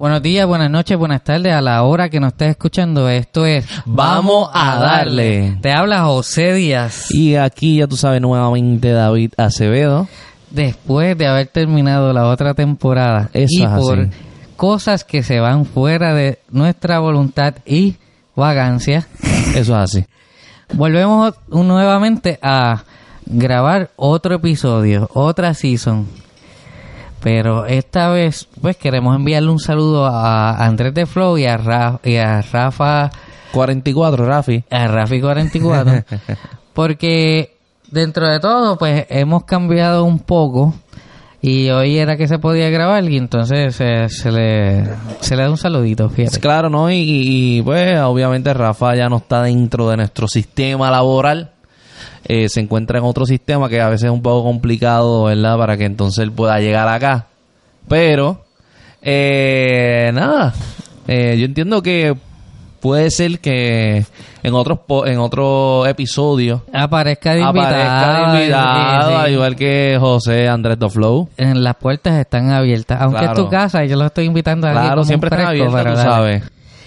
Buenos días, buenas noches, buenas tardes a la hora que nos estés escuchando. Esto es Vamos a darle. Te habla José Díaz. Y aquí ya tú sabes nuevamente David Acevedo. Después de haber terminado la otra temporada Eso y es por así. cosas que se van fuera de nuestra voluntad y vagancia, Eso es así. volvemos nuevamente a grabar otro episodio, otra season. Pero esta vez, pues queremos enviarle un saludo a Andrés de Flow y a, Ra- y a Rafa 44, Rafi. a Rafi 44 porque dentro de todo pues hemos cambiado un poco y hoy era que se podía grabar y entonces se le se le da un saludito fíjate Claro, ¿no? Y, pues obviamente Rafa ya no está dentro de nuestro sistema laboral. Eh, se encuentra en otro sistema que a veces es un poco complicado, ¿verdad? Para que entonces él pueda llegar acá. Pero, eh, nada. Eh, yo entiendo que puede ser que en otros po- en otro episodio aparezca de invitado, aparezca de invitado, sí, sí. al igual que José Andrés Do Flow. en las puertas están abiertas aunque es tu casa yo lo estoy invitando a Claro, como siempre están pero tú sabes.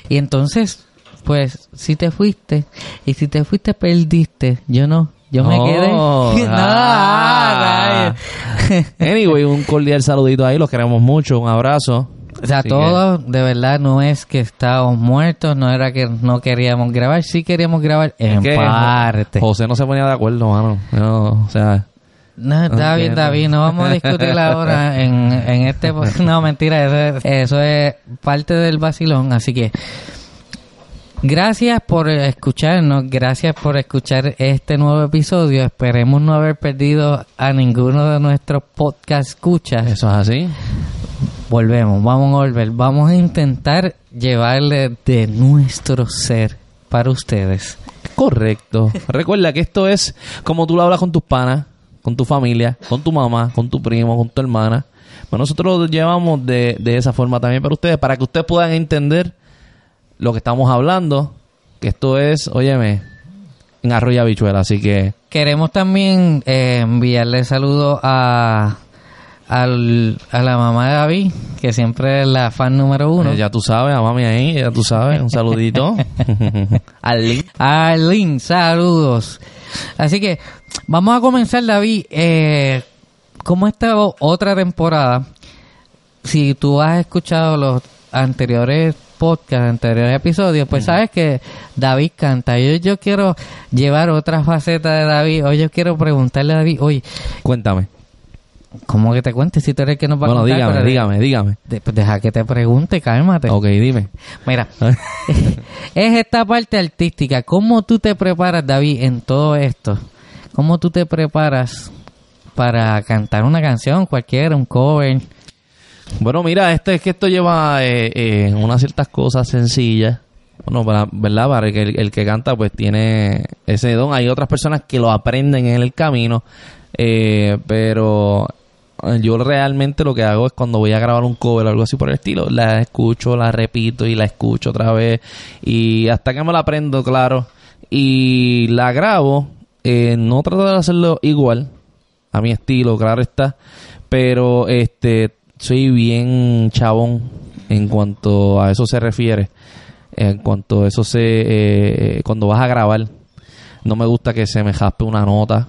y entonces pues si te fuiste y si te fuiste perdiste yo no yo me No. quedé no Ah. rayos. Anyway, un cordial saludito ahí, los queremos mucho, un abrazo. O sea, Así todo de verdad no es que estábamos muertos, no era que no queríamos grabar, sí queríamos grabar en que parte. José no se ponía de acuerdo, mano. No, o sea, No, entiendo. David, no vamos a discutir ahora en, en este... No, mentira, eso es, eso es parte del vacilón, así que... Gracias por escucharnos, gracias por escuchar este nuevo episodio. Esperemos no haber perdido a ninguno de nuestros podcast escuchas. eso es así. Volvemos, vamos a volver. Vamos a intentar llevarle de nuestro ser para ustedes. Correcto. Recuerda que esto es como tú lo hablas con tus panas, con tu familia, con tu mamá, con tu primo, con tu hermana. Pues nosotros lo llevamos de, de esa forma también para ustedes, para que ustedes puedan entender lo que estamos hablando. Que esto es, óyeme, en arroyo habichuela. Así que Queremos también eh, enviarle saludos a, al- a la mamá de David, que siempre es la fan número uno. Eh, ya tú sabes, a mami ahí, ya tú sabes, un saludito. Al link. Arlene, saludos. Así que vamos a comenzar, David. Eh, como esta o- otra temporada, si tú has escuchado los anteriores podcasts, anteriores episodios, pues sabes que David canta. Yo, yo quiero llevar otra faceta de David. Hoy yo quiero preguntarle a David, oye, Cuéntame. ¿cómo que te cuentes si tú eres el que nos va a Bueno, contar? dígame, Pero de- dígame, dígame. de- pues deja que te pregunte, cálmate. Ok, dime. Mira, es esta parte artística. ¿Cómo tú te preparas, David, en todo esto? ¿Cómo tú te preparas para cantar una canción, cualquiera, un cover? Bueno, mira, este es que esto lleva eh, eh, unas ciertas cosas sencillas. Bueno, para, ¿verdad? Para que el, que canta pues tiene ese don. Hay otras personas que lo aprenden en el camino. eh, pero yo realmente lo que hago es cuando voy a grabar un cover o algo así por el estilo, la escucho, la repito y la escucho otra vez. Y hasta que me la aprendo, claro. Y la grabo. eh, no trato de hacerlo igual a mi estilo, claro está. Pero este soy bien chabón en cuanto a eso se refiere. En cuanto a eso se eh, cuando vas a grabar, no me gusta que se me jaspe una nota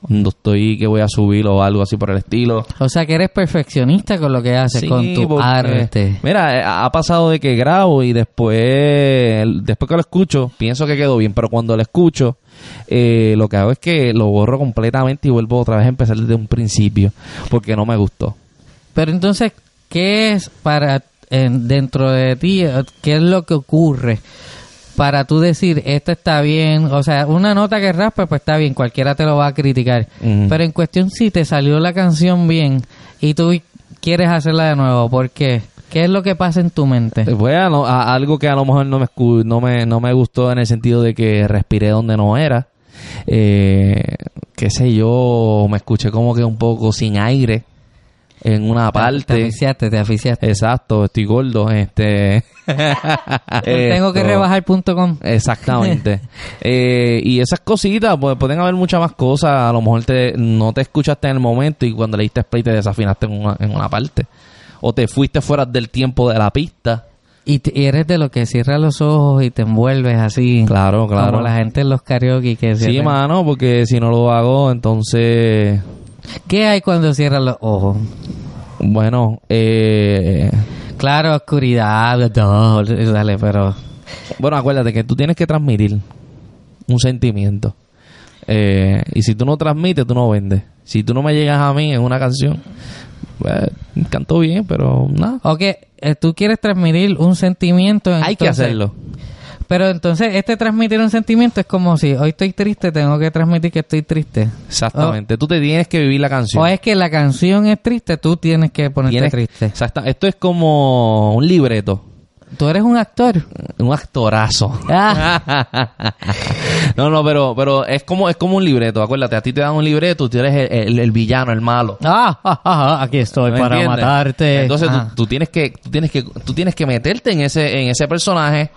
cuando estoy que voy a subir o algo así por el estilo. O sea, que eres perfeccionista con lo que haces, Sí, con tu porque, arte. Mira, eh, ha pasado de que grabo y después, después que lo escucho, pienso que quedó bien, pero cuando lo escucho, eh, lo que hago es que lo borro completamente y vuelvo otra vez a empezar desde un principio, porque no me gustó. Pero entonces, ¿qué es para en- dentro de ti? eh, ¿Qué es lo que ocurre para tú decir, esto está bien? O sea, una nota que raspa, pues está bien, cualquiera te lo va a criticar. Pero en cuestión, si te salió la canción bien y tú quieres hacerla de nuevo, ¿por qué? ¿Qué es lo que pasa en tu mente? Fue a, lo- a algo que a lo mejor no me, no me, no me gustó en el sentido de que respiré donde no era. Eh, qué sé yo, me escuché como que un poco sin aire en una Te parte. aficiaste, te aficiaste. Exacto, estoy gordo. Este. Tengo que Esto- rebajar punto com. Exactamente. Eh, y esas cositas, pues pueden haber muchas más cosas. A lo mejor te, no te escuchaste en el momento y cuando le diste play te desafinaste en una, en una parte. o te fuiste fuera del tiempo de la pista. Y, te- y eres de los que cierra los ojos y te envuelves así. Claro, claro. Como la gente en los karaoke que Sí, mano, porque si no lo hago, entonces, ¿Qué hay cuando cierras los ojos? bueno, eh, Claro, oscuridad, todo, dale, pero... bueno, acuérdate que tú tienes que transmitir un sentimiento. Eh, y si tú no transmites, tú no vendes. Si tú no me llegas a mí en una canción, pues, canto bien, pero nada. Ok, eh, tú quieres transmitir un sentimiento. Hay que entonces- hacerlo. Pero entonces, este transmitir un sentimiento es como si hoy estoy triste, tengo que transmitir que estoy triste. Exactamente. Tú te tienes que vivir la canción. O es que la canción es triste, tú tienes que ponerte Tienes- triste. Exacta- Esto es como un libreto. Tú eres un actor. Un actorazo. Ah, no, no, pero, pero es como, es como un libreto. Acuérdate, a ti te dan un libreto tú eres el, el- el villano, el malo. ah, ah, ah, aquí estoy ¿Me para entiendes? matarte. Entonces tú, Ah. tú tienes que, tú tienes que, tú tienes que meterte en ese, en ese personaje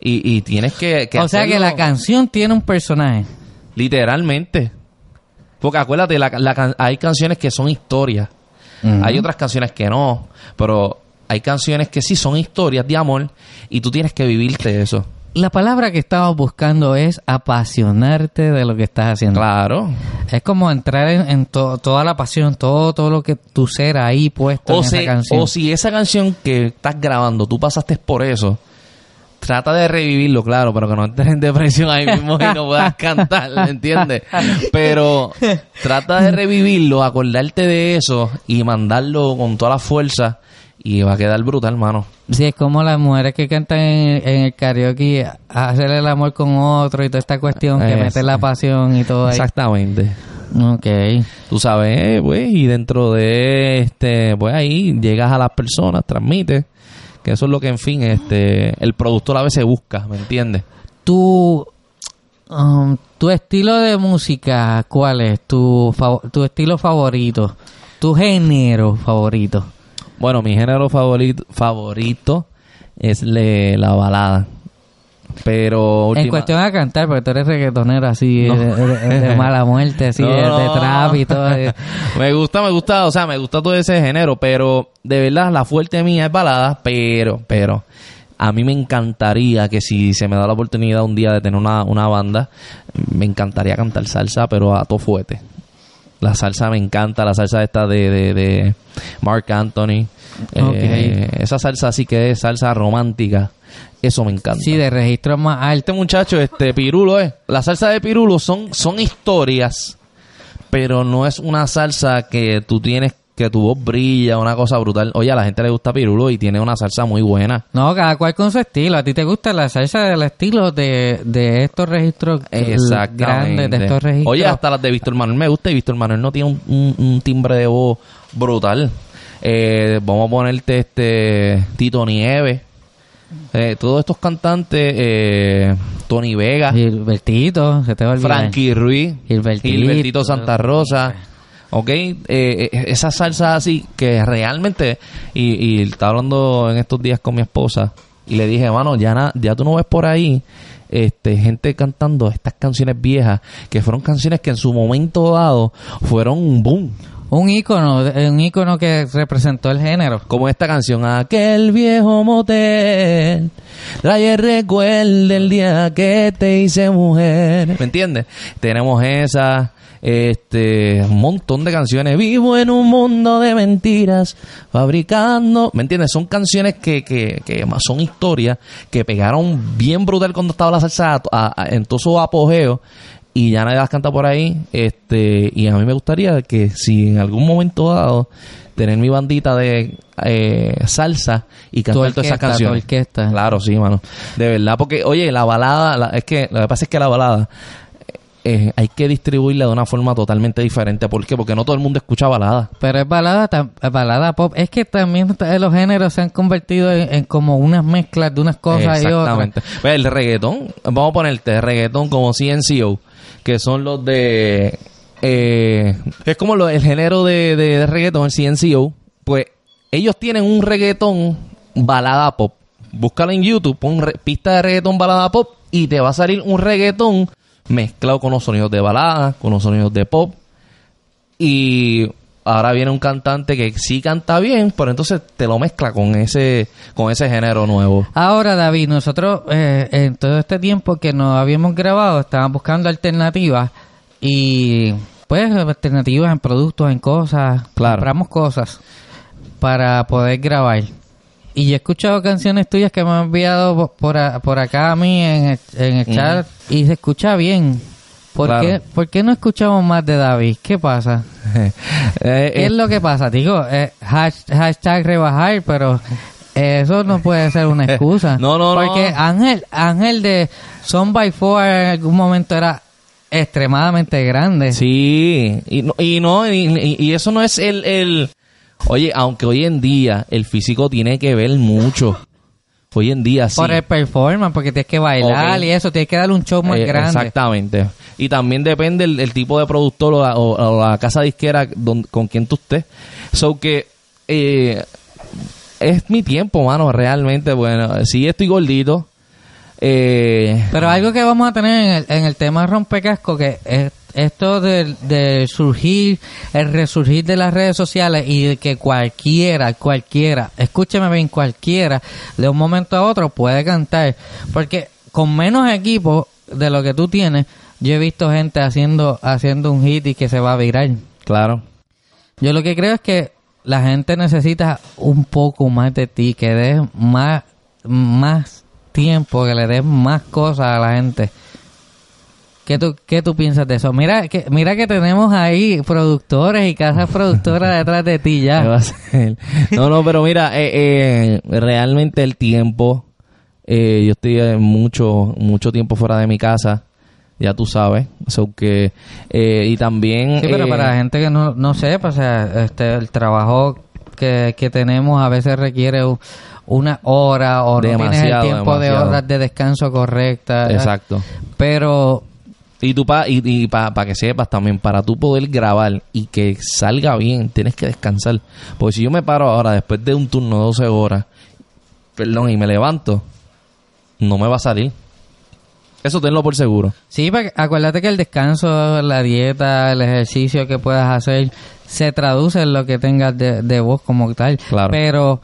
y, y tienes que, que o sea que la canción tiene un personaje. literalmente. Porque acuérdate, la- la hay canciones que son historias. Hay otras canciones que no, pero hay canciones que sí son historias de amor y tú tienes que vivirte eso. La palabra que estamos buscando es apasionarte de lo que estás haciendo. Claro. Es como entrar en, en to- toda la pasión, todo, todo lo que tu ser ahí puesto O, en si, esa canción. o si esa canción que estás grabando, tú pasaste por eso, trata de revivirlo, claro, pero que no entres en depresión ahí mismo y no puedas cantar, ¿me entiendes? Pero trata de revivirlo, acordarte de eso y mandarlo con toda la fuerza y va a quedar brutal, hermano. Sí, es como las mujeres que cantan en, en el karaoke, hacer el amor con otro y toda esta cuestión que mete la pasión y todo ahí. Exactamente. Ok. Tú sabes, pues, y dentro de este, pues ahí llegas a las personas, transmites, que eso es lo que, en fin, este, el productor a veces busca, ¿me entiendes? Tu, um, tu estilo de música, ¿cuál es? Tu, tu estilo favorito, tu género favorito. Bueno, mi género favorito, favorito es le- la balada. Pero En última- cuestión de cantar, porque tú eres reggaetonero así, No. de, de- de mala muerte, así, No, de, trap y todo. eh. me gusta, me gusta, o sea, me gusta todo ese género, pero de verdad la fuerte mía es balada, pero, pero a mí me encantaría que si se me da la oportunidad un día de tener una, una banda, me encantaría cantar salsa, pero a todo fuerte. La salsa me encanta, la salsa esta de, de, de Mark Anthony. Eh, esa salsa así que es salsa romántica. Eso me encanta. Sí, de registro más alto. Este muchacho, este Pirulo es. La salsa de Pirulo son, son historias, pero no es una salsa que tú tienes, que tu voz brilla, una cosa brutal. Oye, a la gente le gusta Pirulo y tiene una salsa muy buena. No, cada cual con su estilo. ¿A ti te gusta la salsa del estilo de, de estos registros Exactamente. grandes, de estos registros? Oye, hasta las de Víctor Manuel me gusta y Víctor Manuel no tiene un, un- un timbre de voz brutal. Eh, vamos a ponerte este Tito Nieves. Eh, todos estos cantantes, eh, Tony Vega. Gilbertito, se te va a olvidar. Frankie Ruiz, Gilbertito. Gilbertito Santa Rosa, ok, eh, eh, esa salsa así que realmente, y, y estaba hablando en estos días con mi esposa y le dije, mano, ya, na- ya tú no ves por ahí este gente cantando estas canciones viejas que fueron canciones que en su momento dado fueron un boom. Un ícono, un ícono que representó el género. Como esta canción, aquel viejo motel, trae el recuerdo del día que te hice mujer. ¿Me entiendes? Tenemos esa, este, un montón de canciones. Vivo en un mundo de mentiras, fabricando. ¿Me entiendes? Son canciones que, que, que son historias que pegaron bien brutal cuando estaba la salsa a- a- en todo su apogeo y ya nadie las canta por ahí. Este, y a mí me gustaría que si en algún momento dado tener mi bandita de eh, salsa y cantar todas esas orquesta, canciones. orquesta. Claro, sí, mano. De verdad, porque, oye, la balada, la- es que lo que pasa es que la balada eh, hay que distribuirla de una forma totalmente diferente. ¿Por qué? Porque no todo el mundo escucha balada. Pero es balada, balada pop. Es que también los géneros se han convertido en, en como unas mezclas de unas cosas y otras. Exactamente. El reggaetón, vamos a ponerte reggaetón como CNCO, que son los de... eh, es como lo- el género de, de, de reggaetón, el CNCO. Pues ellos tienen un reggaetón balada pop. Búscalo en YouTube, pon re- pista de reggaetón balada pop y te va a salir un reggaetón mezclado con los sonidos de balada, con los sonidos de pop. Y ahora viene un cantante que sí canta bien, pero entonces te lo mezcla con ese, con ese género nuevo. Ahora, David, nosotros eh, en todo este tiempo que nos habíamos grabado, estábamos buscando alternativas y pues alternativas en productos, en cosas, Claro. compramos cosas para poder grabar. Y yo he escuchado canciones tuyas que me han enviado po- por, a- por acá a mí en el, en el chat y se escucha bien. ¿Por, Claro. qué, ¿Por qué no escuchamos más de David? ¿Qué pasa? Eh, ¿Qué eh, es lo que pasa? Digo, eh, hash- hashtag rebajar, pero eso no puede ser una excusa. No, no, no. Porque Ángel, Ángel de Son by Four en algún momento era extremadamente grande. Sí, y no, y, no, y eso no es el, el... Oye, aunque hoy en día el físico tiene que ver mucho. Hoy en día sí. Por el performance, porque tienes que bailar y eso, tienes que darle un show más Eh, grande. Exactamente. Y también depende el, el tipo de productor o la, o- o la casa disquera don- con quien tú estés. So que eh, es mi tiempo, mano, realmente. Bueno, sí estoy gordito. Eh, Pero algo que vamos a tener en el, en el tema rompecasco, que es esto del de surgir, el resurgir de las redes sociales y de que cualquiera, cualquiera, escúcheme bien, cualquiera, de un momento a otro puede cantar. Porque con menos equipo de lo que tú tienes, yo he visto gente haciendo, haciendo un hit y que se va a virar. claro. Yo lo que creo es que la gente necesita un poco más de ti, que des más, más tiempo, que le des más cosas a la gente. ¿Qué tú, qué tú piensas de eso? Mira que, mira que tenemos ahí productores y casas productoras detrás de ti ¿Qué va ya. a ser? No, no, pero mira, eh, eh, realmente el tiempo, eh, yo estoy eh, mucho, mucho tiempo fuera de mi casa, ya tú sabes, so que, eh, y también... Sí, pero eh, para la gente que no, no sepa, o sea, este, el trabajo que, que tenemos a veces requiere una hora o no tienes el Demasiado, tiempo de horas de descanso correcta. Exacto. Pero Y tú pa, y, y para que sepas también, para tú poder grabar y que salga bien, tienes que descansar. Porque si yo me paro ahora después de un turno de 12 horas, perdón, y me levanto, no me va a salir. Eso tenlo por seguro. Sí, acuérdate que el descanso, la dieta, el ejercicio que puedas hacer se traduce en lo que tengas de, de voz como tal. Claro. Pero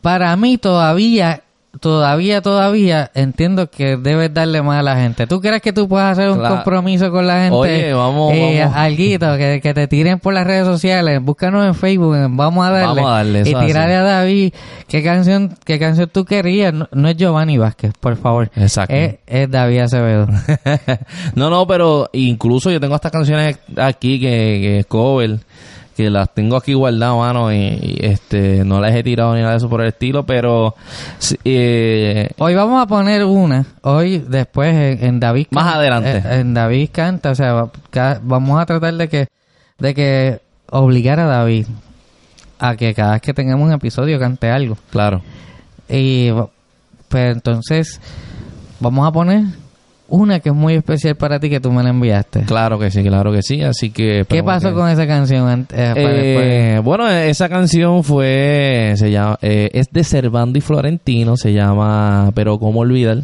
para mí todavía, todavía, todavía entiendo que debes darle más a la gente. ¿Tú crees que tú puedes hacer un Claro. compromiso con la gente? Oye, vamos, eh, vamos. Alguito, que, que te tiren por las redes sociales, búscanos en Facebook, en vamos a darle. Vamos a darle, y tirarle a David, ¿qué canción, qué canción tú querías? No, no es Giovanni Vázquez, por favor. Exacto. Es, es David Acevedo. no, no, pero incluso yo tengo estas canciones aquí que, que es cover, que las tengo aquí guardadas, mano, y, y, este no las he tirado ni nada de eso por el estilo, pero eh, Hoy vamos a poner una, hoy después en, en David Más Can- adelante. eh, en David canta, o sea, vamos a tratar de que de que obligar a David a que cada vez que tengamos un episodio cante algo. claro. Y pues entonces vamos a poner una que es muy especial para ti que tú me la enviaste. Claro que sí, claro que sí, así que... ¿Qué pasó que- con esa canción antes? eh? Eh, bueno, esa canción fue, se llama, eh, es de Servando y Florentino, se llama Pero cómo olvidar.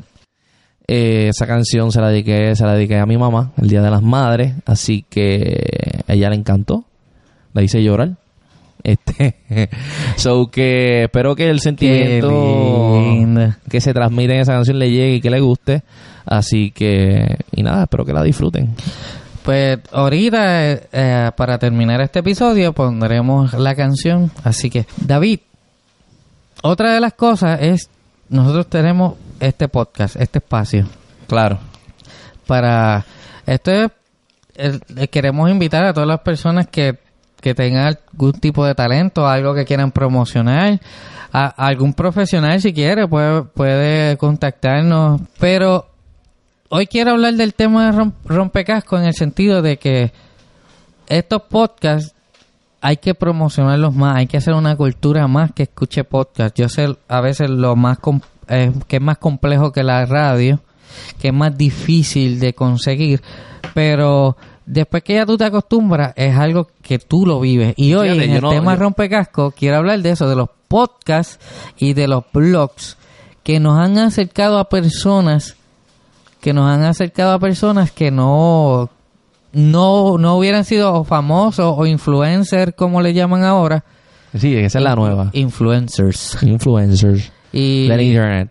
Eh, esa canción se la dediqué, se la dediqué a mi mamá el día de las madres, así que a ella le encantó, la hice llorar. Este, so que espero que el sentimiento que se transmite en esa canción le llegue y que le guste, así que y nada, espero que la disfruten. Pues ahorita, eh, eh, para terminar este episodio, pondremos la canción. Así que, David, otra de las cosas es, nosotros tenemos este podcast, este espacio, Claro, para... Esto es, eh, queremos invitar a todas las personas que, que tengan algún tipo de talento, algo que quieran promocionar, a algún profesional si quiere puede, puede contactarnos, pero hoy quiero hablar del tema de rom- rompecasco en el sentido de que estos podcasts hay que promocionarlos más, hay que hacer una cultura más que escuche podcast. Yo sé a veces lo más eh, que es más complejo que la radio, que es más difícil de conseguir, pero después que ya tú te acostumbras es algo que tú lo vives. Y hoy Fíjate, en el no- tema yo- rompecasco quiero hablar de eso, de los podcasts y de los blogs que nos han acercado a personas que nos han acercado a personas que no no, no hubieran sido famosos o influencers, como le llaman ahora. Sí, esa es la nueva. Influencers. Influencers. Y Del internet.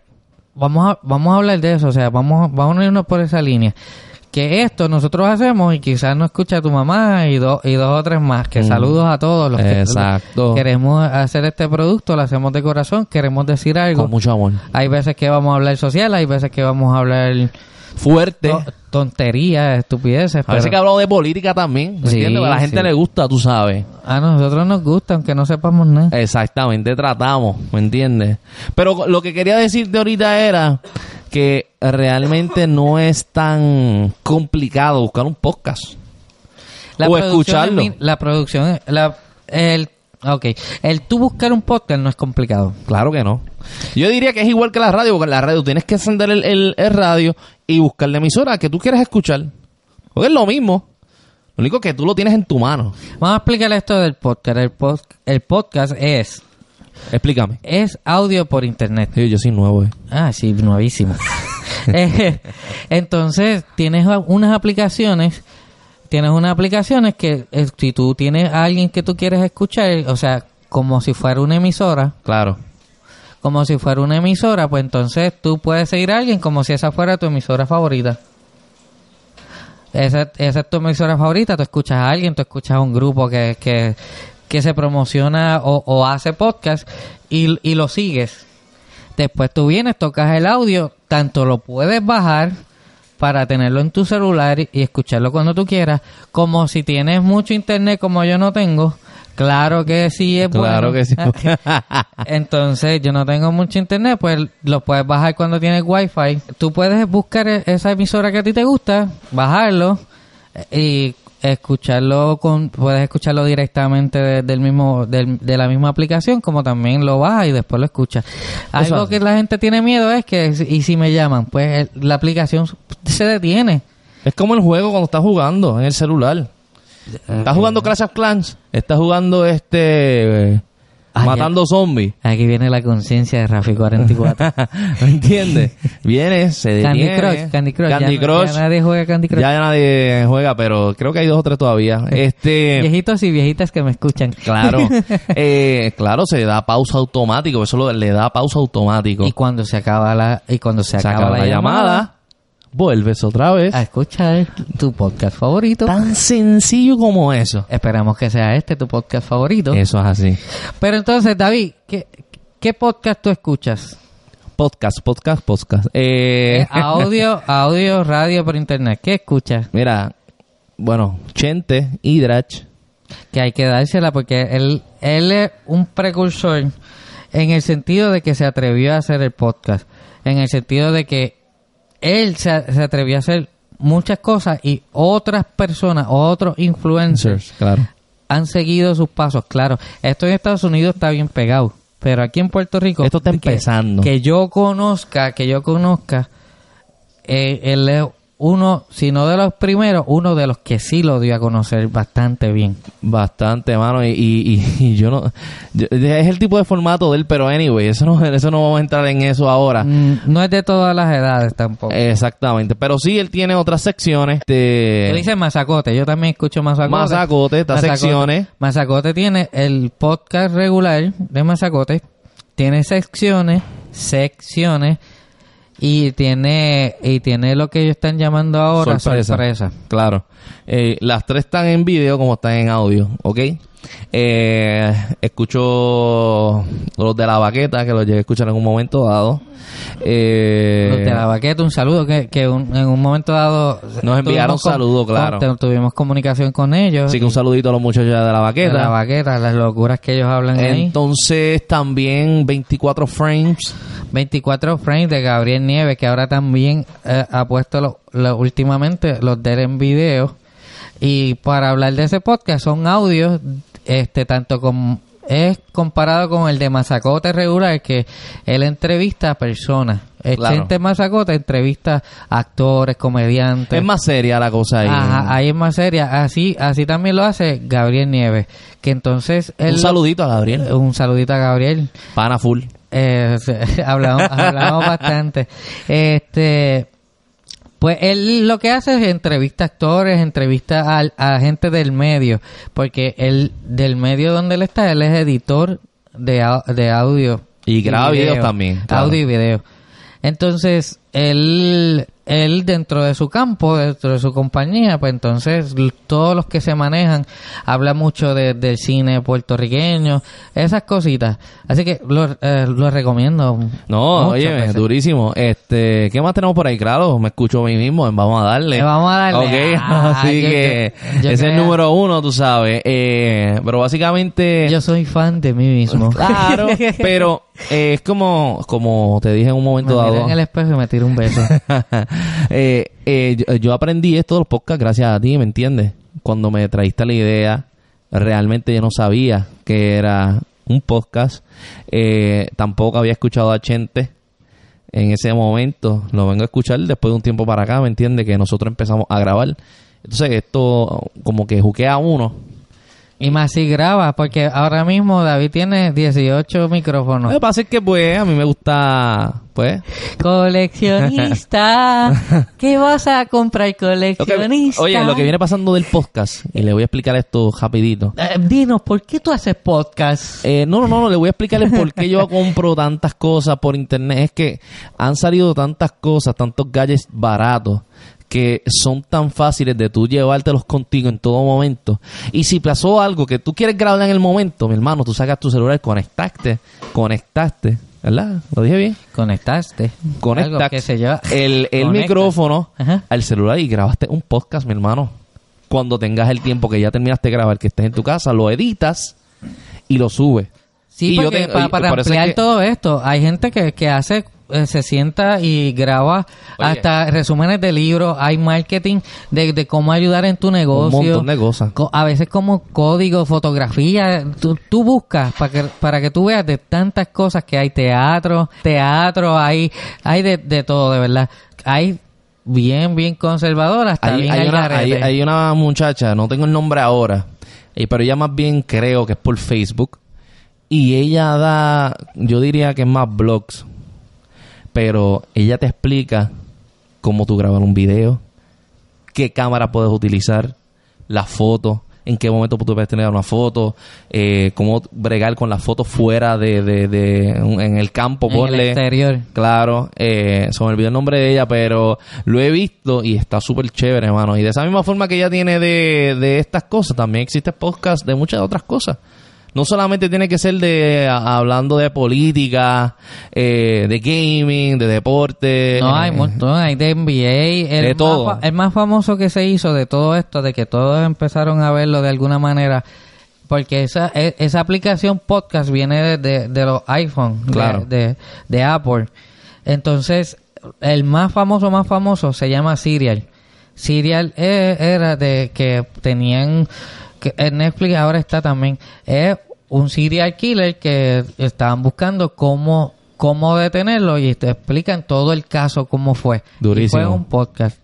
vamos a, vamos a hablar de eso, o sea, vamos, vamos a irnos por esa línea. Que esto nosotros hacemos y quizás no escucha tu mamá y, dos y dos o tres más. Que Mm. saludos a todos los que Exacto. queremos hacer este producto, lo hacemos de corazón, queremos decir algo. Con mucho amor. Hay veces que vamos a hablar social, hay veces que vamos a hablar Fuerte. to- tonterías, estupideces. A veces pero que hablamos de política también. ¿me Sí, entiendes? A la gente sí. le gusta, tú sabes. a nosotros nos gusta, aunque no sepamos nada. Exactamente, tratamos, ¿me entiendes? Pero lo que quería decirte ahorita era que realmente no es tan complicado buscar un podcast. o producción escucharlo. mi- La producción, la, el, ok, el tú buscar un podcast no es complicado. Claro que no. Yo diría que es igual que la radio, porque en la radio tienes que encender el, el- el radio y buscar la emisora que tú quieres escuchar. Porque es lo mismo. Lo único que tú lo tienes en tu mano. Vamos a explicar esto del podcast. El, pod- el podcast es, Explícame. es audio por internet. Sí, yo soy nuevo. eh. Ah, sí, nuevísimo. Eh, Entonces, tienes unas aplicaciones, tienes unas aplicaciones que eh, si tú tienes a alguien que tú quieres escuchar, o sea, como si fuera una emisora, Claro. Como si fuera una emisora, pues entonces tú puedes seguir a alguien como si esa fuera tu emisora favorita. Esa, esa es tu emisora favorita, tú escuchas a alguien, tú escuchas a un grupo que, que, que se promociona o, o hace podcast y, y lo sigues. Después tú vienes, tocas el audio, tanto lo puedes bajar para tenerlo en tu celular y escucharlo cuando tú quieras, como si tienes mucho internet como yo no tengo. Claro que sí es Claro bueno. que sí. Entonces, yo no tengo mucho internet, pues lo puedes bajar cuando tienes wifi. Tú puedes buscar e- esa emisora que a ti te gusta, bajarlo eh, y escucharlo con puedes escucharlo directamente de- del mismo del- de la misma aplicación como también lo bajas y después lo escuchas algo que la gente tiene miedo es que y si me llaman pues el- la aplicación se detiene Es como el juego cuando estás jugando en el celular. Estás jugando Clash of Clans. Estás jugando este... eh, matando zombies. aquí viene la conciencia de Rafi 44 ¿Me entiendes? Viene, se Candy detiene. Crush Candy Crush, Candy ya, Crush. ya nadie juega Candy Crush Ya nadie juega, pero creo que hay dos o tres todavía. Este... Viejitos y viejitas que me escuchan. Claro, eh, claro, se da pausa automático, eso lo- le da pausa automático. Y cuando se acaba la y cuando se, Se acaba, la, llamada, vuelves otra vez. a escuchar tu podcast favorito. Tan sencillo como eso. Esperamos que sea este tu podcast favorito. Eso es así. Pero entonces, David, ¿qué, qué podcast tú escuchas? Podcast, podcast, podcast. Eh, Eh, audio, audio, radio por internet. ¿Qué escuchas? mira, bueno, Chente, Hidrach. Que hay que dársela porque él, él es un precursor en el sentido de que se atrevió a hacer el podcast. En el sentido de que él se, se atrevió a hacer muchas cosas y otras personas, otros influencers Claro. han seguido sus pasos. Claro, esto en Estados Unidos está bien pegado, pero aquí en Puerto Rico Esto está que- empezando. Que, yo conozca, que yo conozca, eh, él es uno, si no de los primeros, uno de los que sí lo dio a conocer bastante bien. Bastante, mano, y, y, yo no... yo- es el tipo de formato de él, pero anyway, eso no, eso no vamos a entrar en eso ahora. Mm, no es de todas las edades tampoco. Exactamente, pero sí, él tiene otras secciones. Tú De... dices Mazacote, yo también escucho Mazacote. Mazacote, estas secciones. Mazacote tiene el podcast regular de Mazacote, tiene secciones, secciones y tiene y tiene lo que ellos están llamando ahora sorpresa. Claro. Eh, las tres están en video como están en audio, ¿ok? Eh, escucho los de la baqueta, que los llegué a escuchar en un momento dado. Eh, Los de la baqueta, un saludo que, que un- en un momento dado Nos enviaron tuvimos com- saludo, claro. tuvimos comunicación con ellos. Así que un saludito a los muchachos de la de baqueta. la baqueta, las locuras que ellos hablan ahí. Entonces también 24 frames. 24 frames de Gabriel Nieves, que ahora también eh, ha puesto lo- lo- últimamente los de él en video. Y para hablar de ese podcast son audios, este tanto como es comparado con el de Mazacote regular, que él entrevista a personas. El Claro. Chente Mazacote entrevista a actores, comediantes. Es más seria la cosa ahí. Ajá, ahí es más seria. Así, así también lo hace Gabriel Nieves. Que entonces él un saludito a Gabriel. un saludito a Gabriel. Pana full. Eh, hablamos, hablamos bastante. Este, Pues él lo que hace es entrevista a actores, entrevista a, a gente del medio, porque él, del medio donde él está, él es editor de, de audio. Y graba video. videos también, claro. Audio y video. Entonces, él, él dentro de su campo, dentro de su compañía, pues entonces todos los que se manejan, habla mucho de- del cine puertorriqueño, esas cositas. Así que lo, eh, lo recomiendo. No, oye, veces. durísimo. Este, ¿qué más tenemos por ahí? Claro, me escucho a mí mismo, vamos a darle. Eh, vamos a darle. Ok, Ah, así yo- que yo- yo ese es el número uno, tú sabes. Eh, pero básicamente... Yo soy fan de mí mismo. Claro, pero eh, es como, como te dije en un me momento miro dado. en el espejo y me tiro un beso. Eh, eh, yo, yo aprendí esto de los podcasts gracias a ti, ¿me entiendes? Cuando me traíste la idea, realmente yo no sabía que era un podcast. Eh, tampoco había escuchado a Chente en ese momento. Lo vengo a escuchar después de un tiempo para acá, ¿me entiendes? Que nosotros empezamos a grabar. Entonces esto como que juquea a uno. Y más si graba, porque ahora mismo David tiene 18 Lo micrófonos. que pasa es que pues a mí me gusta, pues... Coleccionista. ¿Ququé vas a comprar, lo que- coleccionista? oye, lo que viene pasando del podcast, y le voy a explicar esto rapidito. Eh, dinos, ¿por qué tú haces podcast? Eh, no, no, no, no, le voy a explicarles por qué yo compro tantas cosas por internet. Es que han salido tantas cosas, tantos gadgets baratos que son tan fáciles de tú llevártelos contigo en todo momento. Y si pasó algo que tú quieres grabar en el momento, mi hermano, tú sacas tu celular, conectaste, conectaste, ¿verdad? ¿Lo dije bien? Conectaste. Conectaste que se lleva. el, el micrófono Ajá. al celular y grabaste un podcast, mi hermano. Cuando tengas el tiempo que ya terminaste de grabar, que estés en tu casa, lo editas y lo subes. Sí, Y yo y para es ampliar que- todo esto, hay gente que, que hace, se sienta y graba Oye. hasta resúmenes de libros, hay marketing de, de cómo ayudar en tu negocio. Un montón de cosas. Co- A veces como código, fotografía, tú, tú buscas para que, para que tú veas de tantas cosas que hay teatro, teatro, hay, hay de, de todo, de verdad. Hay bien, bien conservadora, hasta Hay, bien hay una, hay, hay una muchacha, no tengo el nombre ahora, eh, pero ella más bien creo que es por Facebook. Y ella da, yo diría que es más blogs, pero ella te explica cómo tú grabar un video, qué cámara puedes utilizar, la foto, en qué momento tú puedes tener una foto, eh, cómo bregar con la foto fuera de, de, de- en el campo, en el exterior. Claro, eh, se me olvidó el nombre de ella, pero lo he visto y está súper chévere, hermano. Y de esa misma forma que ella tiene de, de estas cosas, también existe podcast de muchas otras cosas. No solamente tiene que ser de a- hablando de política, eh, de gaming, de deporte. No, hay eh, un montón, hay de NBA. El De más todo. el más famoso que se hizo de todo esto, de que todos empezaron a verlo de alguna manera, porque esa, e- esa aplicación podcast viene de, de- de los iPhone, de- Claro. de, de Apple. Entonces, el más famoso, más famoso se llama Serial. Serial eh, era de que tenían, que en Netflix ahora está también, es un serial killer que estaban buscando cómo, cómo detenerlo y te explican todo el caso, cómo fue. Durísimo. Y fue un podcast.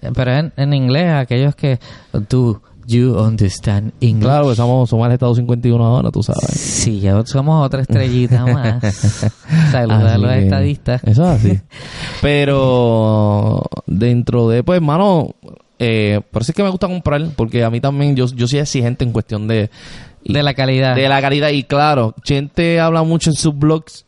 Pero en, en inglés, aquellos que... Do you understand English? Claro, que somos, el Estado 51 ahora, tú sabes. Sí, ya somos otra estrellita más. Saludos a los estadistas. Eso es así. Pero dentro de, pues, hermano, eh, por eso es que me gusta comprar, porque a mí también, yo, yo soy exigente en cuestión de... De la calidad. De la calidad. Y claro, Chente habla mucho en sus blogs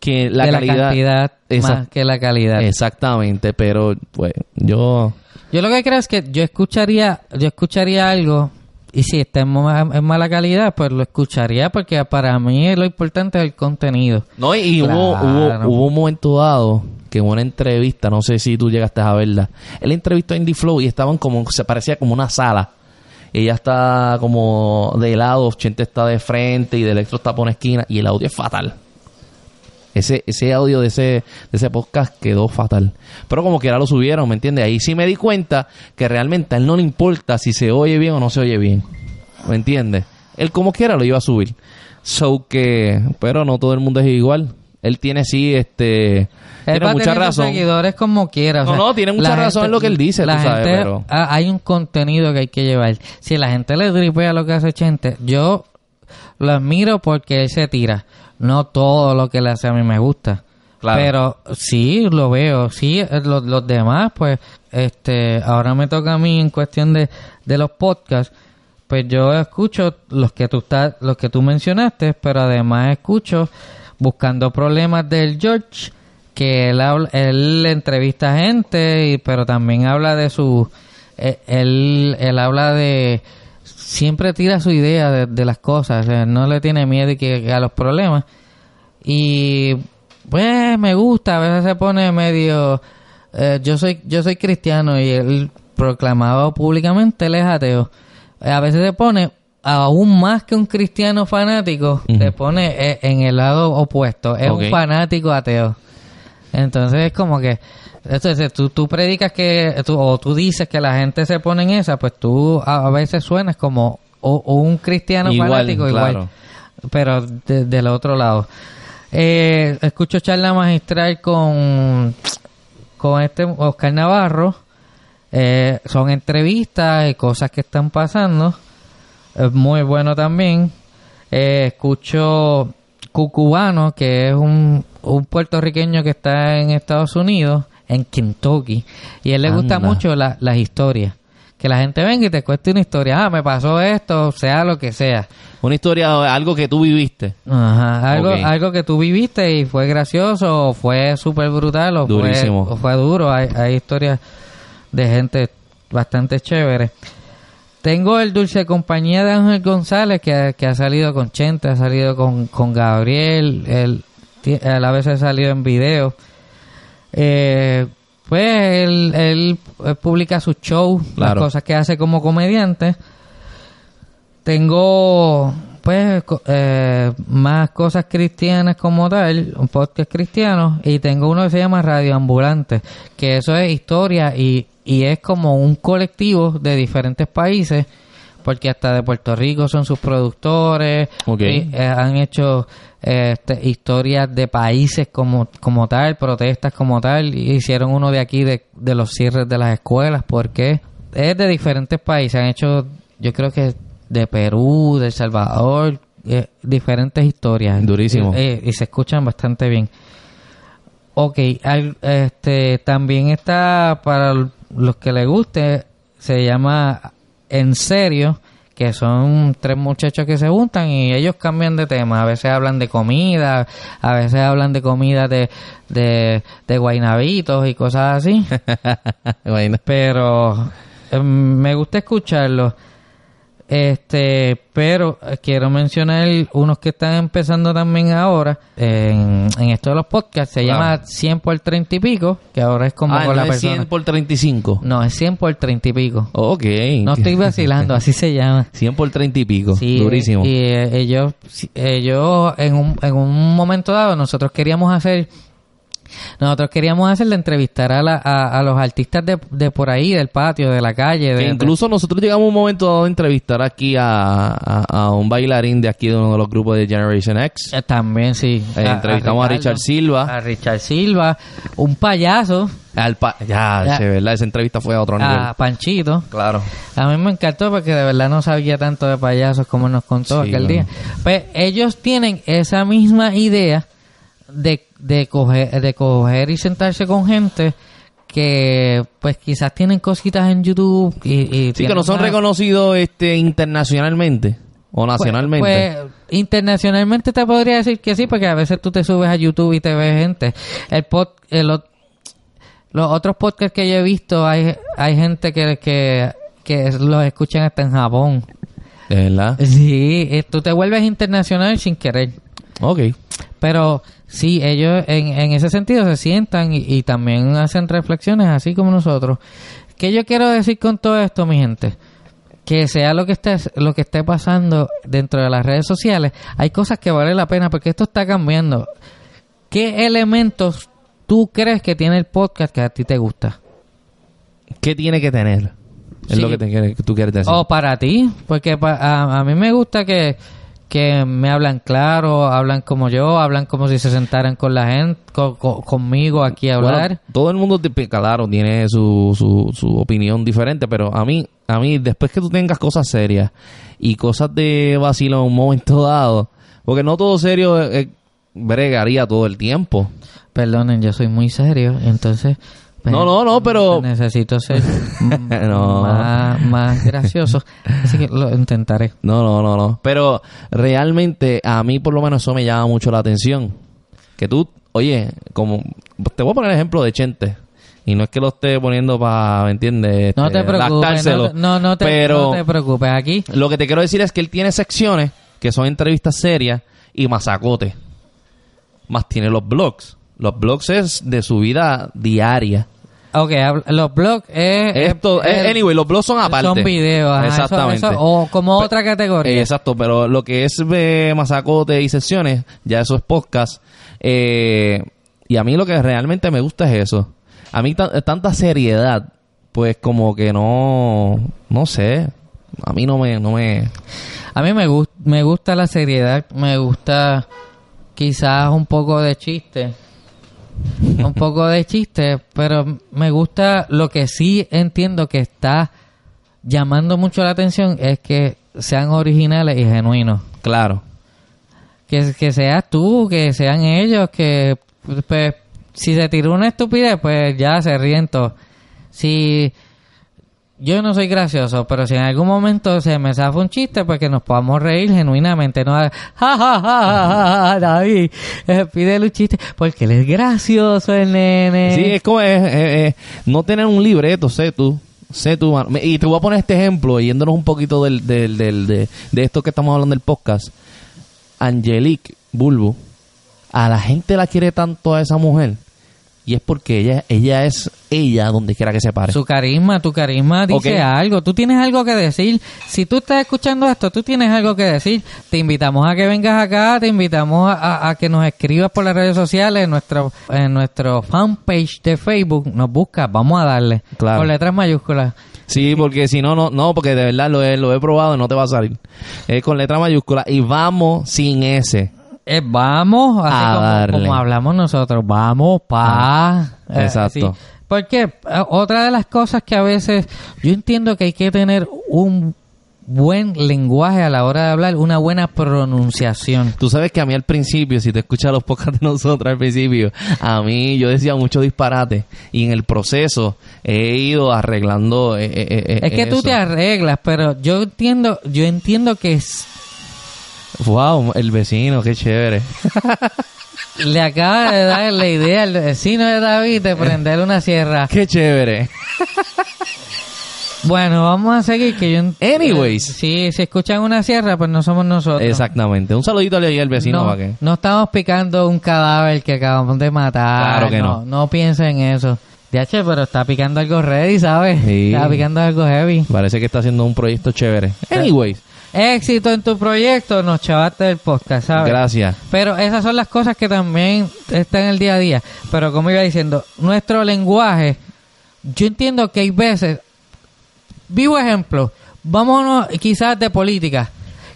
que la de calidad... la cantidad Exact- más que la calidad. Exactamente, pero pues yo... Yo lo que creo es que yo escucharía, yo escucharía algo y si está en, ma- en mala calidad, pues lo escucharía porque para mí lo importante es el contenido. No, y, hubo, hubo, hubo un momento dado que en una entrevista, no sé si tú llegaste a verla, él entrevistó a Indie Flow y estaban como, se parecía como una sala. Ella está como de lado, Chente está de frente y de Electro está por una esquina y el audio es fatal. Ese, ese audio de ese, de ese podcast quedó fatal. Pero como quiera lo subieron, ¿me entiendes? Ahí sí me di cuenta que realmente a él no le importa si se oye bien o no se oye bien. ¿Me entiendes? Él como quiera lo iba a subir. So que, pero no todo el mundo es igual. Él tiene sí, este, Él tiene va a sus seguidores como quiera. o No, sea, no, tiene mucha razón en lo que él dice, la tú sabes, gente- pero- ah, hay un contenido que hay que llevar. Si la gente le dripea lo que hace Chente, yo lo admiro porque él se tira. No todo lo que le hace a mí me gusta. Claro. Pero sí, lo veo. Sí, eh, los, los demás, pues, este, ahora me toca a mí en cuestión de, de los podcasts. Pues yo escucho los que tú estás, los que tú mencionaste, pero además escucho buscando problemas del George, que él habla, él entrevista gente, pero también habla de su, eh, él, él habla de, siempre tira su idea de, las cosas, no le tiene miedo y que, a los problemas. Y pues me gusta, a veces se pone medio eh, yo soy yo soy cristiano y él proclamaba públicamente él es ateo. A veces se pone aún más que un cristiano fanático, se pone eh, en el lado opuesto, es un fanático ateo. Entonces es como que entonces tú, tú predicas que tú, o tú dices que la gente se pone en esa, pues tú a, a veces suenas como o, o un cristiano Igual, fanático igual pero de- del otro lado. Eh, escucho charla magistral con, con este Oscar Navarro. Eh, son entrevistas y cosas que están pasando. Es muy bueno también. Eh, escucho Cucubano, que es un, un puertorriqueño que está en Estados Unidos, en Kentucky. Y a él le gusta mucho la- las historias. Que la gente venga y te cueste una historia. Ah, me pasó esto, sea lo que sea. Una historia, algo que tú viviste. Ajá, algo, algo que tú viviste y fue gracioso, o fue súper brutal, o fue, o fue duro. Hay, hay historias de gente bastante chévere. Tengo el dulce compañía de Ángel González, que, que ha salido con Chente, ha salido con, con Gabriel, él, él a veces ha salido en video. Eh, pues él, él, él publica sus shows, Claro. las cosas que hace como comediante. Tengo, pues, eh, más cosas cristianas como tal, un podcast cristiano, y tengo uno que se llama Radio Ambulante, que eso es historia y, y es como un colectivo de diferentes países, porque hasta de Puerto Rico son sus productores, Ok. y, eh, han hecho eh, este, historias de países como, como tal, protestas como tal, y hicieron uno de aquí de, de los cierres de las escuelas, porque es de diferentes países, han hecho, yo creo que de Perú, de El Salvador, eh, diferentes historias. Durísimo. Eh, y se escuchan bastante bien. Ok, al- este, también está para los que les guste, se llama En Serio, que son tres muchachos que se juntan y ellos cambian de tema. A veces hablan de comida, a veces hablan de comida de, de, de guainabitos y cosas así. Pero eh, me gusta escucharlo. Este, pero eh, quiero mencionar unos que están empezando también ahora en, en esto de los podcasts. Se Claro. llama 100 por 30 y pico, que ahora es como ah, con no la es persona. 100 por 35. No, es 100 por 30 y pico. Ok. No estoy vacilando, así se llama. 100 por 30 y pico. Sí, Durísimo. Y eh, ellos, ellos en, un, en un momento dado, nosotros queríamos hacer, nosotros queríamos hacer de entrevistar a, la, a, a los artistas de, de por ahí, del patio, de la calle. Que De, incluso nosotros llegamos a un momento dado a entrevistar aquí a, a- un bailarín de aquí de uno de los grupos de Generation X. Eh, También, sí. Eh, entrevistamos a Richard Silva. A Richard Silva. Un payaso. Al pa- ya, Ya. che, ¿verdad? Esa entrevista fue a otro nivel. A Panchito. Claro. A mí me encantó porque de verdad no sabía tanto de payasos como nos contó Sí, aquel día. Pues ellos tienen esa misma idea de, de, coger, de coger y sentarse con gente que pues quizás tienen cositas en YouTube y, y Sí, que no son una- reconocidos este, internacionalmente o Pues- nacionalmente. Pues, internacionalmente te podría decir que sí, porque a veces tú te subes a YouTube y te ves gente. El pod, el los otros podcasts que yo he visto, hay, hay gente que, que, que los escuchan hasta en Japón. ¿De verdad? Sí, eh, tú te vuelves internacional sin querer. Ok. Pero sí, ellos en, en ese sentido se sientan y, y también hacen reflexiones así como nosotros. ¿Qué yo quiero decir con todo esto, mi gente? Que sea lo que esté, lo que esté pasando dentro de las redes sociales, hay cosas que vale la pena porque esto está cambiando. ¿Qué elementos tú crees que tiene el podcast que a ti te gusta? ¿Qué tiene que tener? Es Sí. lo que, te que tú quieres decir. O para ti, porque pa- a, a mí me gusta que, que me hablan claro, hablan como yo, hablan como si se sentaran con la gente, co- co- conmigo aquí a Bueno, hablar. todo el mundo, te- claro, tiene su, su, su opinión diferente, pero a mí, a mí, después que tú tengas cosas serias y cosas de vacilo en un momento dado, porque no todo serio eh, eh, bregaría todo el tiempo, perdonen, yo soy muy serio, entonces... No, no, no, pero- Necesito ser No. más, más gracioso, así que lo intentaré. No, no, no, no. Pero realmente a mí por lo menos eso me llama mucho la atención. Que tú, oye, como... Te voy a poner el ejemplo de Chente. Y no es que lo esté poniendo para, ¿me entiendes? No Este, te preocupes, lactárselo. no, te- no, no te, Pero no te preocupes, aquí... lo que te quiero decir es que él tiene secciones que son entrevistas serias y masacote. Más tiene los blogs. Los blogs es de su vida diaria. Ok, los blogs es... Esto, es- eh, anyway, los blogs son aparte. Son videos, ajá, eso- Exactamente. eso- o como Pe- otra categoría. Exacto, pero lo que es eh, masacote y sesiones, ya eso es podcast. Eh, y a mí lo que realmente me gusta es eso. A mí ta- tanta seriedad, pues como que no, no sé. A mí no me, no me, A mí me, gust- me gusta la seriedad, me gusta quizás un poco de chiste. un poco de chiste, pero me gusta lo que sí entiendo que está llamando mucho la atención es que sean originales y genuinos. claro. Que, que seas tú, que sean ellos, que pues, si se tiró una estupidez, pues ya se ríen todos. Si yo no soy gracioso, pero si en algún momento se me zafa un chiste, pues que nos podamos reír genuinamente, no ja, ja, ja, ja, ja, David, eh, pídele un chiste, porque él es gracioso el nene. Sí, es como es, eh, eh, no tener un libreto, sé tú. Sé tú, Y te voy a poner este ejemplo, yéndonos un poquito del, del, del- de, de esto que estamos hablando del podcast. Angelique Bulbo, a la gente la quiere tanto a esa mujer. Y es porque ella, ella es ella donde quiera que se pare. Su carisma, tu carisma dice algo. Tú tienes algo que decir. Si tú estás escuchando esto, tú tienes algo que decir. Te invitamos a que vengas acá, te invitamos a, a- a que nos escribas por las redes sociales, en nuestro, en nuestro fanpage de Facebook. Nos buscas, vamos a darle. Claro. Con letras mayúsculas. Sí, porque si no, no, no, porque de verdad lo he, lo he probado y no te va a salir. Es con letra mayúscula y vamos sin S. Eh, vamos, así A como, darle. como hablamos nosotros, vamos pa. Eh, exacto. sí. Porque eh, otra de las cosas que a veces yo entiendo que hay que tener un buen lenguaje a la hora de hablar, una buena pronunciación. Tú sabes que a mí al principio, si te escuchas los podcasts de nosotros al principio, a mí yo decía mucho disparate y en el proceso he ido arreglando. eh, eh, Es que tú eso. te arreglas, pero yo entiendo, yo entiendo que Wow, el vecino, qué chévere. le acaba de dar la idea al vecino de David de prender una sierra. Qué chévere. Bueno, vamos a seguir que yo... Anyways. Eh, sí, si escuchan una sierra, pues no somos nosotros. Exactamente. Un saludito al al vecino no, para que. no estamos picando un cadáver que acabamos de matar. Claro que no. No piensen en eso. DH, pero está picando algo ready, ¿sabes? Sí. Está picando algo heavy. Parece que está haciendo un proyecto chévere. Anyways, Éxito en tu proyecto, nos chavaste del podcast, ¿sabes? gracias. Pero esas son las cosas que también están en el día a día. Pero como iba diciendo, nuestro lenguaje, yo entiendo que hay veces, vivo ejemplo, vámonos quizás de política.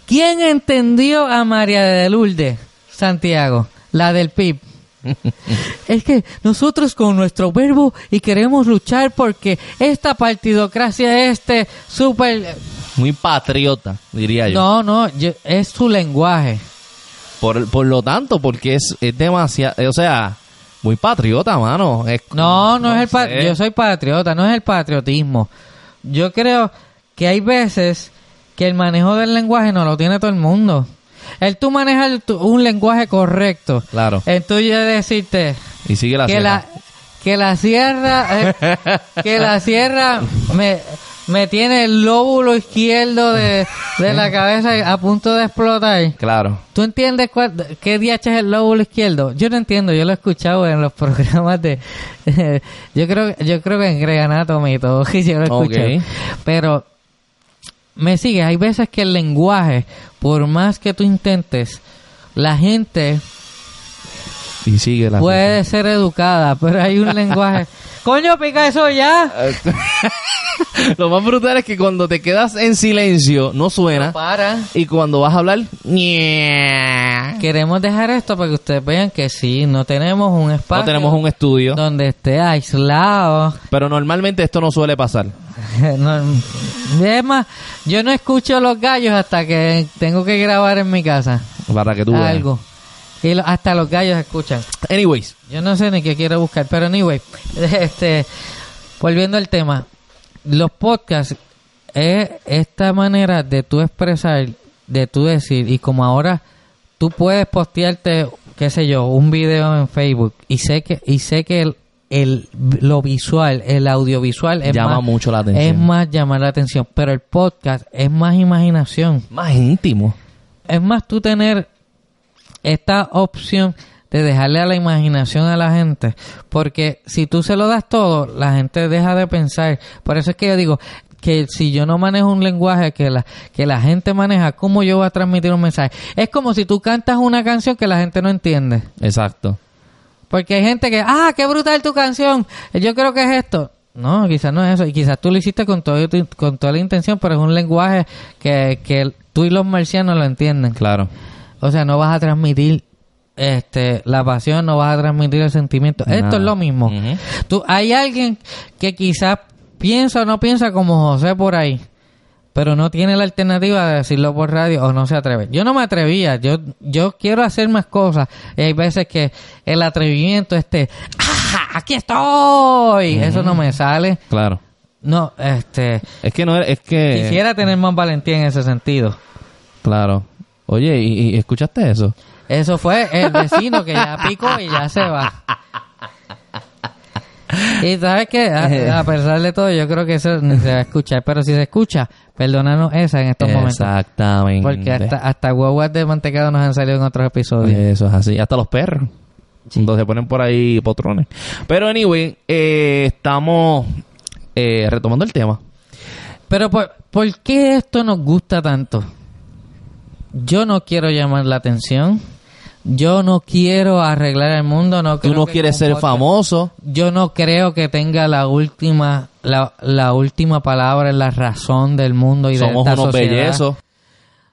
¿Quién entendió a María de Lourdes Santiago, la del PIB? es que nosotros con nuestro verbo y queremos luchar porque esta partidocracia, este súper... Muy patriota, diría yo. No, no, yo- es su lenguaje. Por, por lo tanto, porque es, es demasiado. O sea, muy patriota, mano. Es- No, no, es el pa- yo soy patriota, no es el patriotismo. Yo creo que hay veces que el manejo del lenguaje no lo tiene todo el mundo. El tú tu- un lenguaje correcto. Claro. El tuyo de decirte Y sigue la que sierra. la que la sierra eh, que la sierra me me tiene el lóbulo izquierdo de, de la cabeza a punto de explotar. Claro. ¿Tú entiendes cuál, qué DH es el lóbulo izquierdo? Yo no entiendo, yo lo he escuchado en los programas de... yo creo yo creo que en Grey Anatomy y todo, yo lo he escuchado. Pero me sigue, hay veces que el lenguaje, por más que tú intentes, la gente Y sigue la puede ser educada, pero hay un lenguaje... ¡Coño, pica eso ya! Lo más brutal es que cuando te quedas en silencio, no suena. Para. Y cuando vas a hablar. Queremos dejar esto para que ustedes vean que sí, no tenemos un espacio no tenemos un estudio. donde esté aislado. Pero normalmente esto no suele pasar. No, es más, yo no escucho los gallos hasta que tengo que grabar en mi casa. Para que tú veas. Algo. Y lo- hasta los gallos escuchan. Anyways, Yo no sé ni qué quiero buscar, pero anyway, este, volviendo al tema, los podcasts es esta manera de tú expresar, de tú decir, y como ahora tú puedes postearte, qué sé yo, un video en Facebook, y sé que, y sé que el, el- lo visual, el audiovisual es Llama más, mucho la atención. es más llamar la atención, pero el podcast es más imaginación. más íntimo. Es más tú tener esta opción de dejarle a la imaginación a la gente, porque si tú se lo das todo, la gente deja de pensar. Por eso es que yo digo que si yo no manejo un lenguaje que la que la gente maneja, ¿cómo yo voy a transmitir un mensaje? Es como si tú cantas una canción que la gente no entiende. Exacto. Porque hay gente que, ah, qué brutal tu canción, yo creo que es esto. No, quizás no es eso. Y quizás tú lo hiciste con, todo, con toda la intención, pero es un lenguaje que, que tú y los marcianos lo entienden. Claro. O sea, no vas a transmitir este la pasión, no vas a transmitir el sentimiento. Esto es lo mismo. Tú, hay alguien que quizás piensa o no piensa como José por ahí, pero no tiene la alternativa de decirlo por radio o no se atreve. Yo no me atrevía, yo yo quiero hacer más cosas y hay veces que el atrevimiento este, ¡ah, aquí estoy! Eso no me sale. Claro. No, este, Es que no es que quisiera tener más valentía en ese sentido. Claro. Oye, ¿y, y escuchaste eso? Eso fue el vecino que ya picó y ya se va. Y sabes que a, a pesar de todo, yo creo que eso ni se va a escuchar. Pero si se escucha, perdónanos esa en estos momentos. Exactamente. Porque hasta, hasta guaguas de mantecado nos han salido en otros episodios. Eso es así. Hasta los perros. Cuando se ponen por ahí potrones. Pero, anyway, eh, estamos eh, retomando el tema. Pero ¿por, ¿por qué esto nos gusta tanto? Yo no quiero llamar la atención. Yo no quiero arreglar el mundo. No Tú no quieres ser famoso. Yo no creo que tenga la última la, la última palabra en la razón del mundo y de Somos esta unos sociedad. bellezos.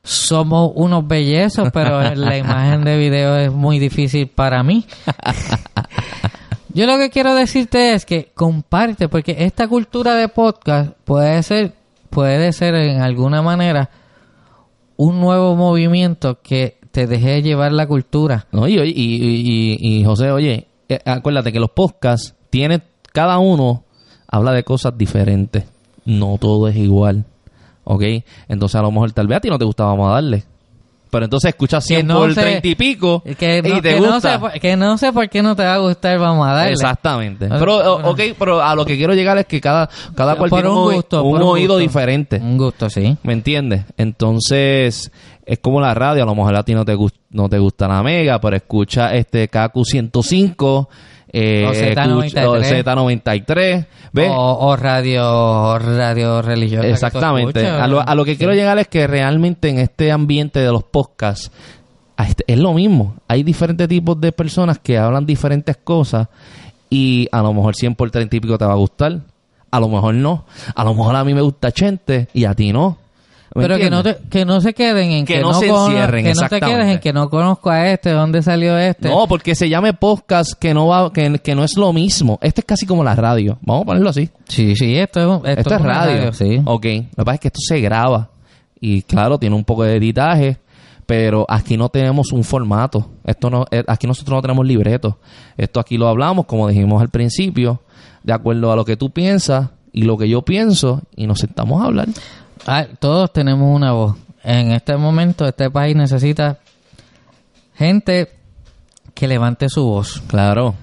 Somos unos bellezos, pero la imagen de video es muy difícil para mí. Yo lo que quiero decirte es que comparte, porque esta cultura de podcast puede ser, puede ser en alguna manera un nuevo movimiento que te deje llevar la cultura. No, y, y, y, y- José, oye, eh, acuérdate que los podcasts tiene cada uno habla de cosas diferentes. No todo es igual. ¿Ok? Entonces a lo mejor tal vez a ti no te gustaba, vamos a darle. Pero entonces escuchas 100 no por sé- 30 y pico Que no, y te que gusta. no sé, por- que no sé por qué no te va a gustar, vamos a darle. Exactamente. Pero, ok, pero a lo que quiero llegar es que cada, cada cual tiene un, gusto, un oído gusto. diferente. Un gusto, sí. ¿Me entiendes? Entonces, es como la radio, a lo mejor a ti no te, no te gusta la mega, pero escucha este KQ105, eh, O Z93. escucha- o Z93, ¿ves? O, radio, radio religiosa. Exactamente. A lo, a lo que quiero llegar es que realmente en este ambiente de los podcasts este- es lo mismo. Hay diferentes tipos de personas que hablan diferentes cosas y a lo mejor 100 por 30 y pico te va a gustar. A lo mejor no. A lo mejor a mí me gusta Chente y a ti no. ¿Me Pero que no, te, que no se queden en Que que, no se encierren, Que no te quedes en que no conozco a este, dónde salió este. No, porque se llame podcast que no va, que, que no es lo mismo. Este es casi como la radio. Vamos a ponerlo así. Sí, sí, esto es, esto Esto, es una radio. sí. Ok. Lo que pasa es que esto se graba. Y claro, tiene un poco de editaje. Pero aquí no tenemos un formato. Esto no, eh, aquí nosotros no tenemos libreto. Esto aquí lo hablamos, como dijimos al principio, de acuerdo a lo que tú piensas y lo que yo pienso, y nos sentamos a hablar. Ah, todos tenemos una voz. En este momento, este país necesita gente que levante su voz. Claro.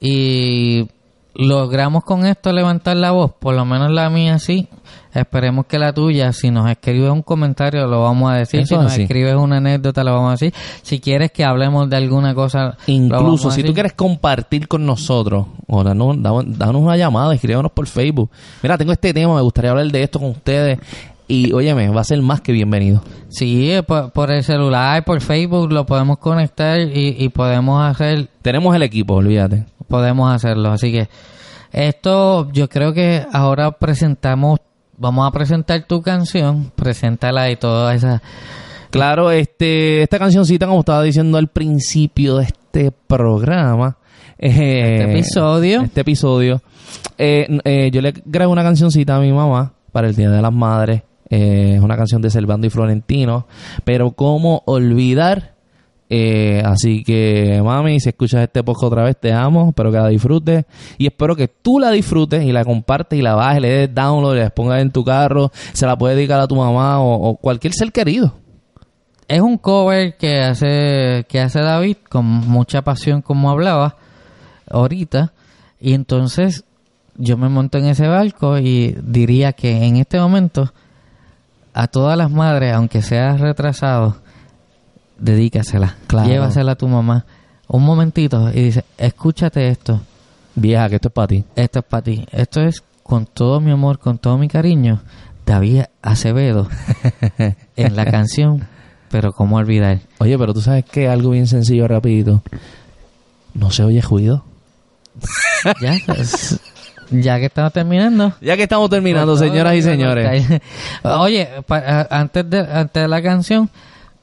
Y logramos con esto levantar la voz, por lo menos la mía sí. Esperemos que la tuya, si nos escribes un comentario, lo vamos a decir. Eso si nos así. escribes una anécdota, lo vamos a decir. Si quieres que hablemos de alguna cosa, lo vamos Incluso a si tú decir. quieres compartir con nosotros, o danos- danos una llamada, escríbanos por Facebook. Mira, tengo este tema, me gustaría hablar de esto con ustedes. Y óyeme, va a ser más que bienvenido. Sí, eh, por, por el celular, por Facebook, lo podemos conectar y, y podemos hacer Tenemos el equipo, olvídate. podemos hacerlo. Así que esto yo creo que ahora presentamos, vamos a presentar tu canción, preséntala y toda esa... Claro, este, esta cancioncita, como estaba diciendo al principio de este programa, eh, Este episodio. este episodio, eh, eh, yo le grabé una cancioncita a mi mamá para el Día de las Madres. Eh, es una canción de Servando y Florentino. Pero cómo olvidar Eh, así que, mami, si escuchas este podcast otra vez, te amo. Espero que la disfrutes. Y espero que tú la disfrutes y la compartes y la bajes, le des download, le pongas en tu carro. Se la puedes dedicar a tu mamá o, o cualquier ser querido. Es un cover que hace, que hace David con mucha pasión, como hablaba ahorita. Y entonces yo me monto en ese barco y diría que en este momento a todas las madres, aunque seas retrasado, dedícasela. Claro. Llévasela a tu mamá un momentito y dice, escúchate esto. Vieja, que esto es para ti. Esto es para ti. Esto es con todo mi amor, con todo mi cariño. David Acevedo en la canción, pero cómo olvidar. Oye, pero tú sabes que algo bien sencillo, rapidito. No se oye ruido. Ya, es- ya que estamos terminando. Ya que estamos terminando, señoras y señores. Oye, pa- a- antes de antes de la canción,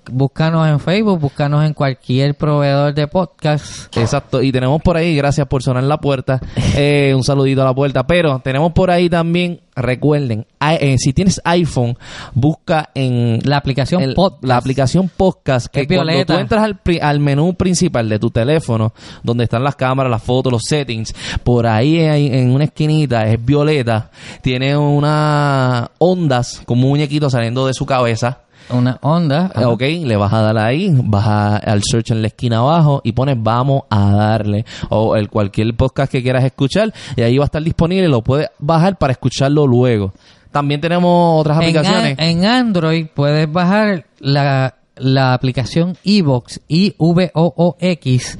búscanos en Facebook, búscanos en cualquier proveedor de podcast. Exacto, y tenemos por ahí, gracias por sonar la puerta, eh, un saludito a la puerta, pero tenemos por ahí también, recuerden, eh, si tienes iPhone, busca en La aplicación el- podcast. la aplicación podcast, que cuando violeta. tú entras al, al menú principal de tu teléfono, donde están las cámaras, las fotos, los settings, por ahí en una esquinita es violeta, tiene unas ondas como un muñequito saliendo de su cabeza. Una onda. Ok, le vas a dar ahí, vas a- al search en la esquina abajo y pones vamos a darle o el cualquier podcast que quieras escuchar y ahí va a estar disponible, lo puedes bajar para escucharlo luego. También tenemos otras En, aplicaciones. a- en Android puedes bajar la, la aplicación Evox, I-V-O-O-X.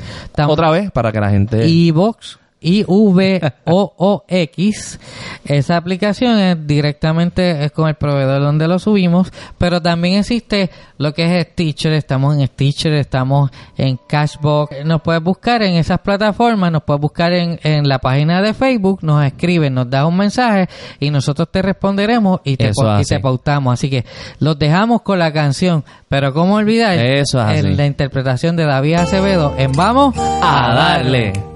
Otra vez para que la gente Evox, I-V-O-O-X. Esa aplicación es directamente es con el proveedor donde lo subimos, pero también existe lo que es Stitcher. Estamos en Stitcher, estamos en Cashbox. Nos puedes buscar en esas plataformas, nos puedes buscar en, en la página de Facebook, nos escriben, nos das un mensaje y nosotros te responderemos y te, y te pautamos. Así que los dejamos con la canción, pero ¿cómo olvidar Eso es así. en la interpretación de David Acevedo en Vamos a darle.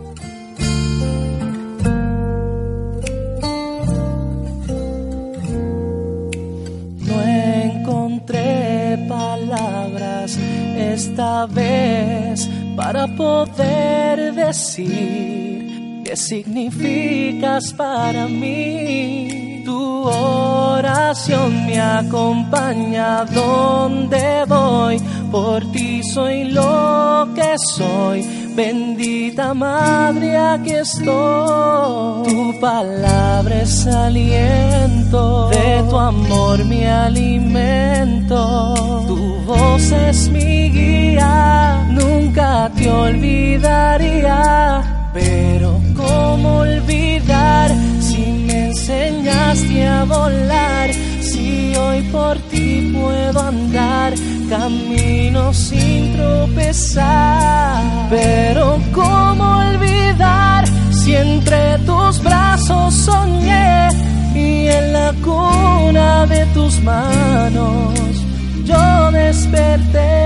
Esta vez para poder decir qué significas para mí. Tu oración me acompaña donde voy, por ti soy lo que soy. Bendita Madre, aquí estoy. Tu palabra es aliento, de tu amor mi alimento. Tu voz es mi guía, nunca te olvidaría. Pero cómo olvidar si me enseñaste a volar, si hoy por ti puedo andar camino sin tropezar. Pero cómo olvidar si entre tus brazos soñé y en la cuna de tus manos yo desperté.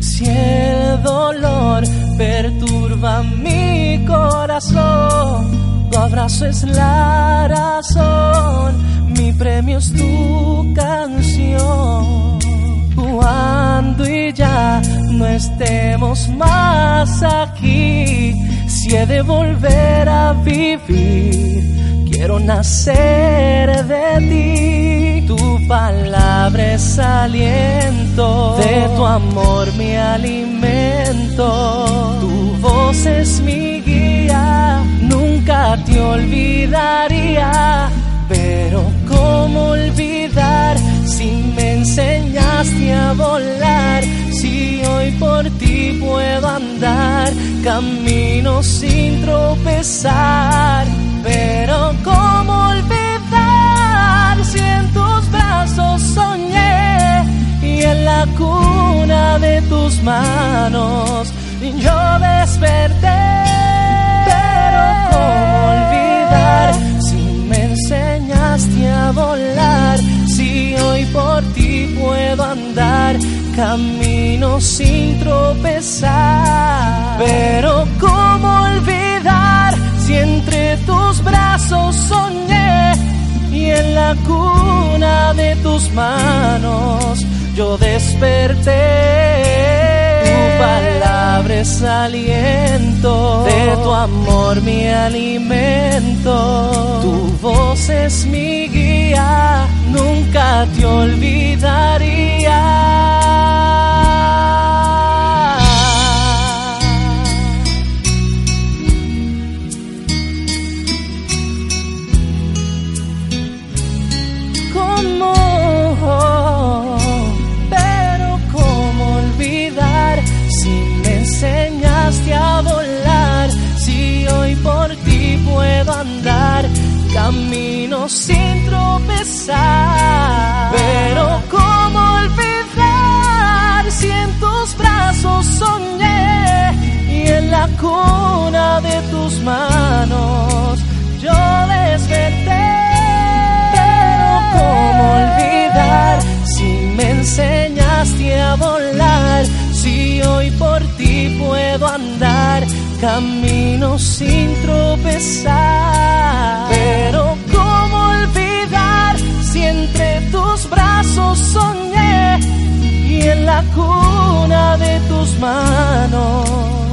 Si el dolor perturba mi corazón, tu abrazo es la razón, mi premio es tu canción. Cuando y ya no estemos más aquí, si he de volver a vivir, quiero nacer de ti. Tu palabra es aliento, de tu amor mi alimento. Tu voz es mi guía, nunca te olvidaría. Pero cómo olvidar si me enseñaste a volar, si hoy por ti puedo andar camino sin tropezar. Pero cómo olvidar si en tus brazos soñé y en la cuna de tus manos yo desperté. Volar, si hoy por ti puedo andar camino sin tropezar. Pero cómo olvidar si entre tus brazos soñé y en la cuna de tus manos yo desperté. Tu palabra es aliento, de tu amor mi alimento. Tu voz es mi nunca te olvidaría. ¿Cómo? Pero ¿cómo olvidar si me enseñaste a volar? Si hoy por ti puedo andar, camino la cuna de tus manos yo desperté? Pero ¿cómo olvidar si me enseñaste a volar? Si hoy por ti puedo andar, camino sin tropezar. Pero ¿cómo olvidar si entre tus brazos soñé y en la cuna de tus manos